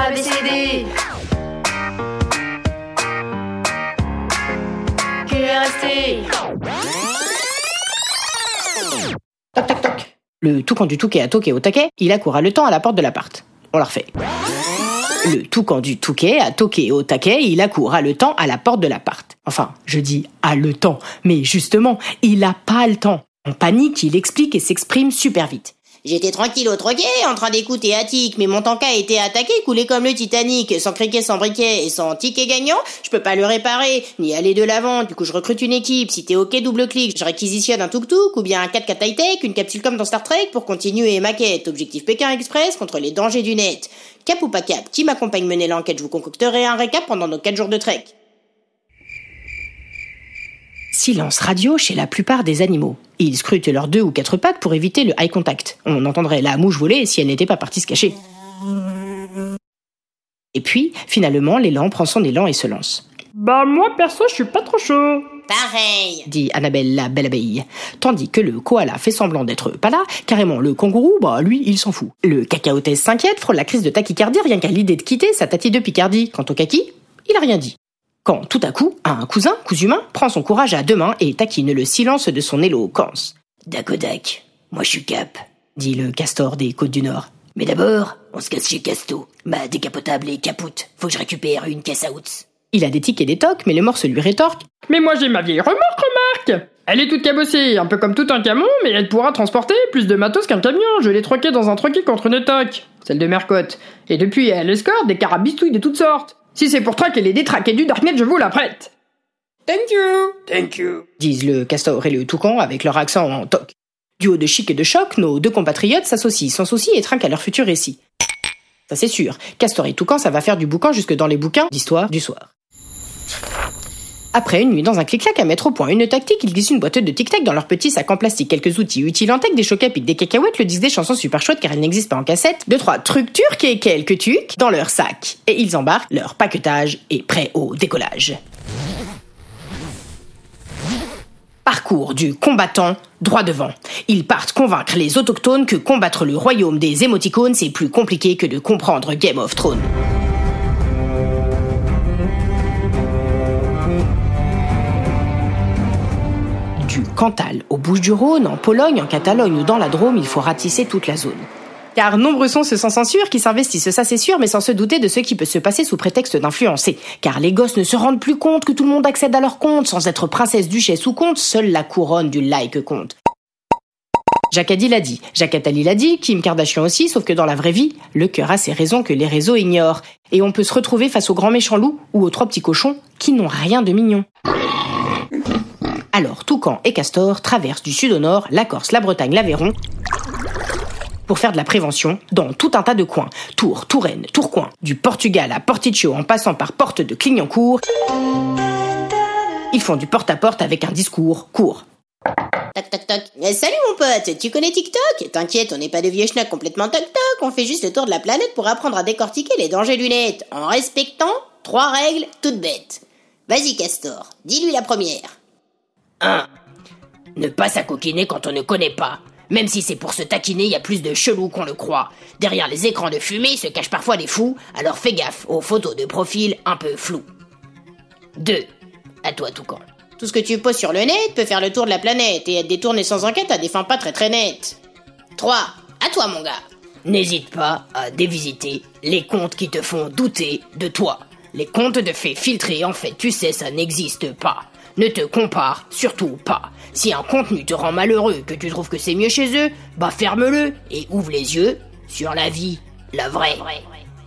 ABCD. QRST. Toc. Le toucan du touquet a toqué au taquet, il accoura le temps à la porte de l'appart. On la refait. Le toucan du touquet a toqué au taquet, il accoura le temps à la porte de l'appart. Enfin, je dis à le temps, mais justement, il a pas le temps. En panique, il explique et s'exprime super vite. J'étais tranquille au troquet, en train d'écouter Attic, mais mon tanka a été attaqué, coulé comme le Titanic, sans criquet, sans briquet et sans ticket gagnant. Je peux pas le réparer, ni aller de l'avant. Du coup, je recrute une équipe. Si t'es ok, double clic, je réquisitionne un tuk-tuk ou bien un 4x4 high-tech, une capsule comme dans Star Trek pour continuer ma quête. Objectif Pékin Express contre les dangers du net. Cap ou pas cap, qui m'accompagne mener l'enquête, je vous concocterai un récap pendant nos 4 jours de trek. Silence radio chez la plupart des animaux. Ils scrutent leurs deux ou quatre pattes pour éviter le eye contact. On entendrait la mouche voler si elle n'était pas partie se cacher. Et puis, finalement, l'élan prend son élan et se lance. Bah moi perso je suis pas trop chaud. Pareil. dit Annabelle la belle abeille. Tandis que le koala fait semblant d'être pas là, carrément le kangourou, bah lui, il s'en fout. Le cacaotès s'inquiète, frôle la crise de tachycardie rien qu'à l'idée de quitter sa tati de Picardie. Quant au kaki, il a rien dit. Quand tout à coup, un cousin, cousin humain, prend son courage à deux mains et taquine le silence de son éloquence. Dakodak, moi je suis Cap. Dit le castor des côtes du Nord. Mais d'abord, on se casse chez Casto. Ma décapotable est capoute. Faut que je récupère une caisse à outs. Il a des tics et des tocs, mais le morse lui rétorque. Mais moi j'ai ma vieille remorque remarque Elle est toute cabossée, un peu comme tout un camion, mais elle pourra transporter plus de matos qu'un camion. Je l'ai troquée dans un troquet contre une toque, celle de Mercotte. Et depuis elle escorte des carabistouilles de toutes sortes. Si c'est pour traquer les détraqués du Darknet, je vous la prête. Thank you Thank you. disent le castor et le toucan avec leur accent en toc. Du haut de chic et de choc, nos deux compatriotes s'associent sans souci et trinquent à leur futur récit. Ça c'est sûr, castor et toucan, ça va faire du boucan jusque dans les bouquins d'histoire du soir. Après une nuit dans un clic-clac à mettre au point une tactique, ils glissent une boîte de tic-tac dans leur petit sac en plastique, quelques outils utiles en tech, des chocs des cacahuètes, le disque des chansons super chouettes car elles n'existent pas en cassette, deux trois trucs turcs et quelques tucs dans leur sac. Et ils embarquent, leur paquetage est prêt au décollage. Parcours du combattant droit devant. Ils partent convaincre les autochtones que combattre le royaume des émoticônes c'est plus compliqué que de comprendre Game of Thrones. Cantal aux Bouches-du-Rhône, en Pologne, en Catalogne ou dans la Drôme, il faut ratisser toute la zone. Car nombreux sont ceux sans censure qui s'investissent, ça c'est sûr, mais sans se douter de ce qui peut se passer sous prétexte d'influencer. Car les gosses ne se rendent plus compte que tout le monde accède à leur compte, sans être princesse, duchesse ou comte, seule la couronne du like compte. Jacques l'a dit, Jacques Attali l'a dit, Kim Kardashian aussi, sauf que dans la vraie vie, le cœur a ses raisons que les réseaux ignorent. Et on peut se retrouver face aux grands méchants loups ou aux trois petits cochons qui n'ont rien de mignon. Alors, Toucan et Castor traversent du sud au nord la Corse, la Bretagne, l'Aveyron pour faire de la prévention dans tout un tas de coins. Tours, Touraine, Tourcoing, du Portugal à Porticcio en passant par Porte de Clignancourt. Ils font du porte-à-porte avec un discours court. Toc toc toc. Eh, salut mon pote, tu connais TikTok? T'inquiète, on n'est pas de vieux schnacks complètement toc toc, on fait juste le tour de la planète pour apprendre à décortiquer les dangers du net, en respectant trois règles toutes bêtes. Vas-y Castor, dis-lui la première. 1. Ne pas s'acoquiner quand on ne connaît pas. Même si c'est pour se taquiner, il y a plus de chelous qu'on le croit. Derrière les écrans de fumée se cachent parfois des fous, alors fais gaffe aux photos de profil un peu floues. 2. À toi, Toucan. Tout ce que tu poses sur le net peut faire le tour de la planète et être détourné sans enquête à des fins pas très très nettes. 3. À toi mon gars. N'hésite pas à dévisiter les comptes qui te font douter de toi. Les comptes de faits filtrés, en fait, tu sais, ça n'existe pas. Ne te compare surtout pas. Si un contenu te rend malheureux, que tu trouves que c'est mieux chez eux, bah ferme-le et ouvre les yeux sur la vie, la vraie.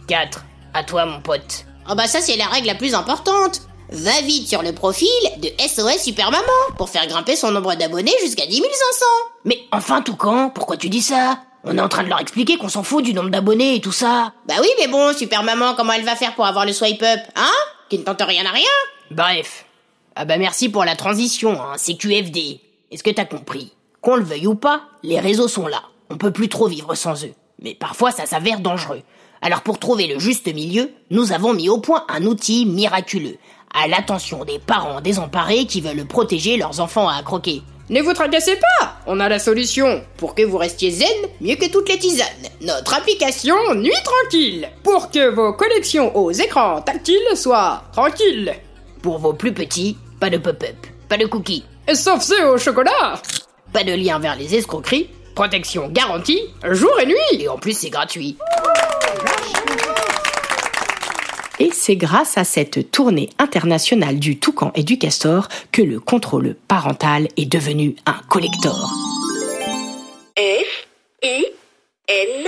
4. À toi, mon pote. Oh bah ça c'est la règle la plus importante. Va vite sur le profil de SOS Super Maman pour faire grimper son nombre d'abonnés jusqu'à 10 500. Mais enfin, Toucan, pourquoi tu dis ça? On est en train de leur expliquer qu'on s'en fout du nombre d'abonnés et tout ça. Bah oui, mais bon, Super Maman, comment elle va faire pour avoir le swipe up Hein? Qui ne tente rien à rien Bref. Ah bah merci pour la transition, hein, QFD. Est-ce que t'as compris? Qu'on le veuille ou pas, les réseaux sont là. On peut plus trop vivre sans eux. Mais parfois ça s'avère dangereux. Alors pour trouver le juste milieu, nous avons mis au point un outil miraculeux, à l'attention des parents désemparés qui veulent protéger leurs enfants à croquer. Ne vous tracassez pas On a la solution pour que vous restiez zen mieux que toutes les tisanes. Notre application Nuit Tranquille pour que vos collections aux écrans tactiles soient tranquilles. Pour vos plus petits, pas de pop-up, pas de cookies. Sauf ceux au chocolat Pas de lien vers les escroqueries, protection garantie, jour et nuit Et en plus c'est gratuit. Et c'est grâce à cette tournée internationale du toucan et du castor que le contrôle parental est devenu un collector. F I N